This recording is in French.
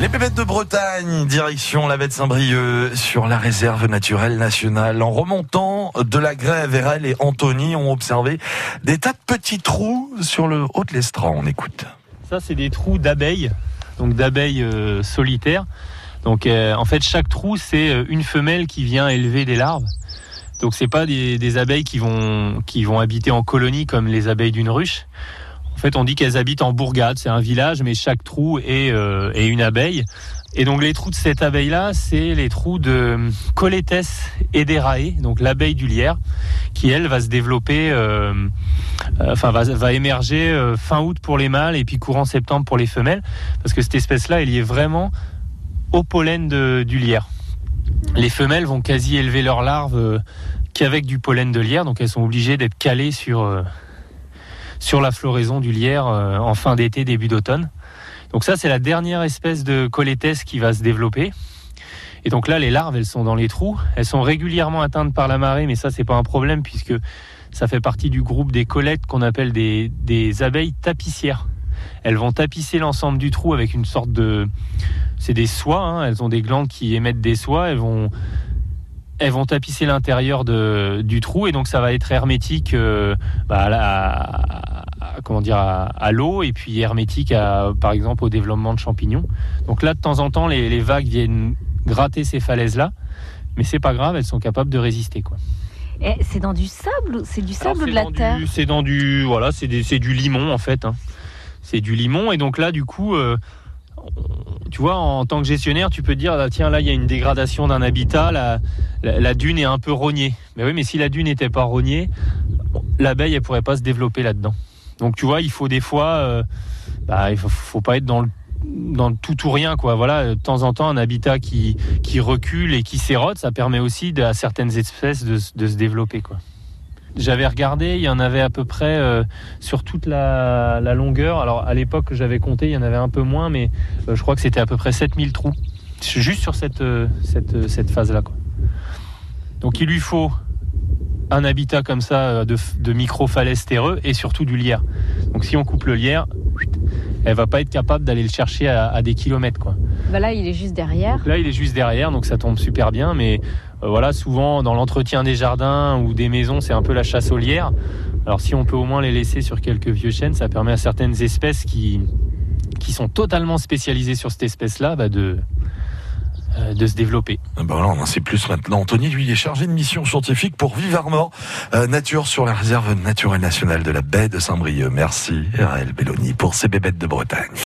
Les bébêtes de Bretagne, direction la de Saint-Brieuc, sur la réserve naturelle nationale. En remontant de la grève, elle et Anthony ont observé des tas de petits trous sur le haut de l'Estran. On écoute. Ça, c'est des trous d'abeilles, donc d'abeilles euh, solitaires. Donc, euh, en fait, chaque trou, c'est euh, une femelle qui vient élever des larves. Donc, c'est pas des, des abeilles qui vont, qui vont habiter en colonie comme les abeilles d'une ruche. En fait, on dit qu'elles habitent en bourgade. C'est un village, mais chaque trou est, euh, est une abeille. Et donc, les trous de cette abeille-là, c'est les trous de Coletes ederae, donc l'abeille du lierre, qui elle va se développer, euh, euh, enfin va, émerger fin août pour les mâles et puis courant septembre pour les femelles, parce que cette espèce-là, elle est vraiment au pollen de- du lierre. Les femelles vont quasi élever leurs larves qu'avec du pollen de lierre, donc elles sont obligées d'être calées sur sur la floraison du lierre euh, en fin d'été, début d'automne. Donc ça, c'est la dernière espèce de colétès qui va se développer. Et donc là, les larves, elles sont dans les trous. Elles sont régulièrement atteintes par la marée, mais ça, c'est pas un problème puisque ça fait partie du groupe des collectes qu'on appelle des, des abeilles tapissières. Elles vont tapisser l'ensemble du trou avec une sorte de... C'est des soies, hein. elles ont des glandes qui émettent des soies, elles vont, elles vont tapisser l'intérieur de- du trou et donc ça va être hermétique euh, bah, à, la- à- comment dire, à, à l'eau et puis hermétique à, par exemple au développement de champignons. Donc là, de temps en temps, les, les vagues viennent gratter ces falaises-là, mais c'est pas grave, elles sont capables de résister. Quoi. C'est dans du sable ou c'est du sable ou de la terre? C'est dans du, voilà, c'est du limon en fait. hein. C'est du limon et donc là, du coup, euh, tu vois, en tant que gestionnaire, tu peux dire, ah, tiens, là, il y a une dégradation d'un habitat, la, dune est un peu rognée. Mais oui, mais si la dune n'était pas rognée, l'abeille, elle pourrait pas se développer là-dedans. Donc tu vois, il faut des fois, euh, bah, il faut, faut pas être dans le tout ou rien quoi voilà de temps en temps un habitat qui recule et qui s'érode ça permet aussi à certaines espèces de, de se développer quoi j'avais regardé, il y en avait à peu près euh, sur toute la, longueur. Alors à l'époque que j'avais compté, il y en avait un peu moins, mais euh, je crois que c'était à peu près 7000 trous. Juste sur cette, euh, phase-là. Donc il lui faut un habitat comme ça de micro-falaises terreux et surtout du lierre. Donc si on coupe le lierre, elle va pas être capable d'aller le chercher à, à des kilomètres. Quoi. Bah Là, il est juste derrière. Là, il est juste derrière, donc ça tombe super bien. Mais euh, voilà, souvent dans l'entretien des jardins ou des maisons, c'est un peu la chasse aux lierres. Alors si on peut au moins les laisser sur quelques vieux chênes, ça permet à certaines espèces qui, qui sont totalement spécialisées sur cette espèce-là bah, de, de se développer. Ah Ben voilà, on en sait plus maintenant. Anthony, lui, est chargé de mission scientifique pour Vive Armor euh, Nature sur la réserve naturelle nationale de la baie de Saint-Brieuc. Merci, RL Belloni, pour ces bébêtes de Bretagne.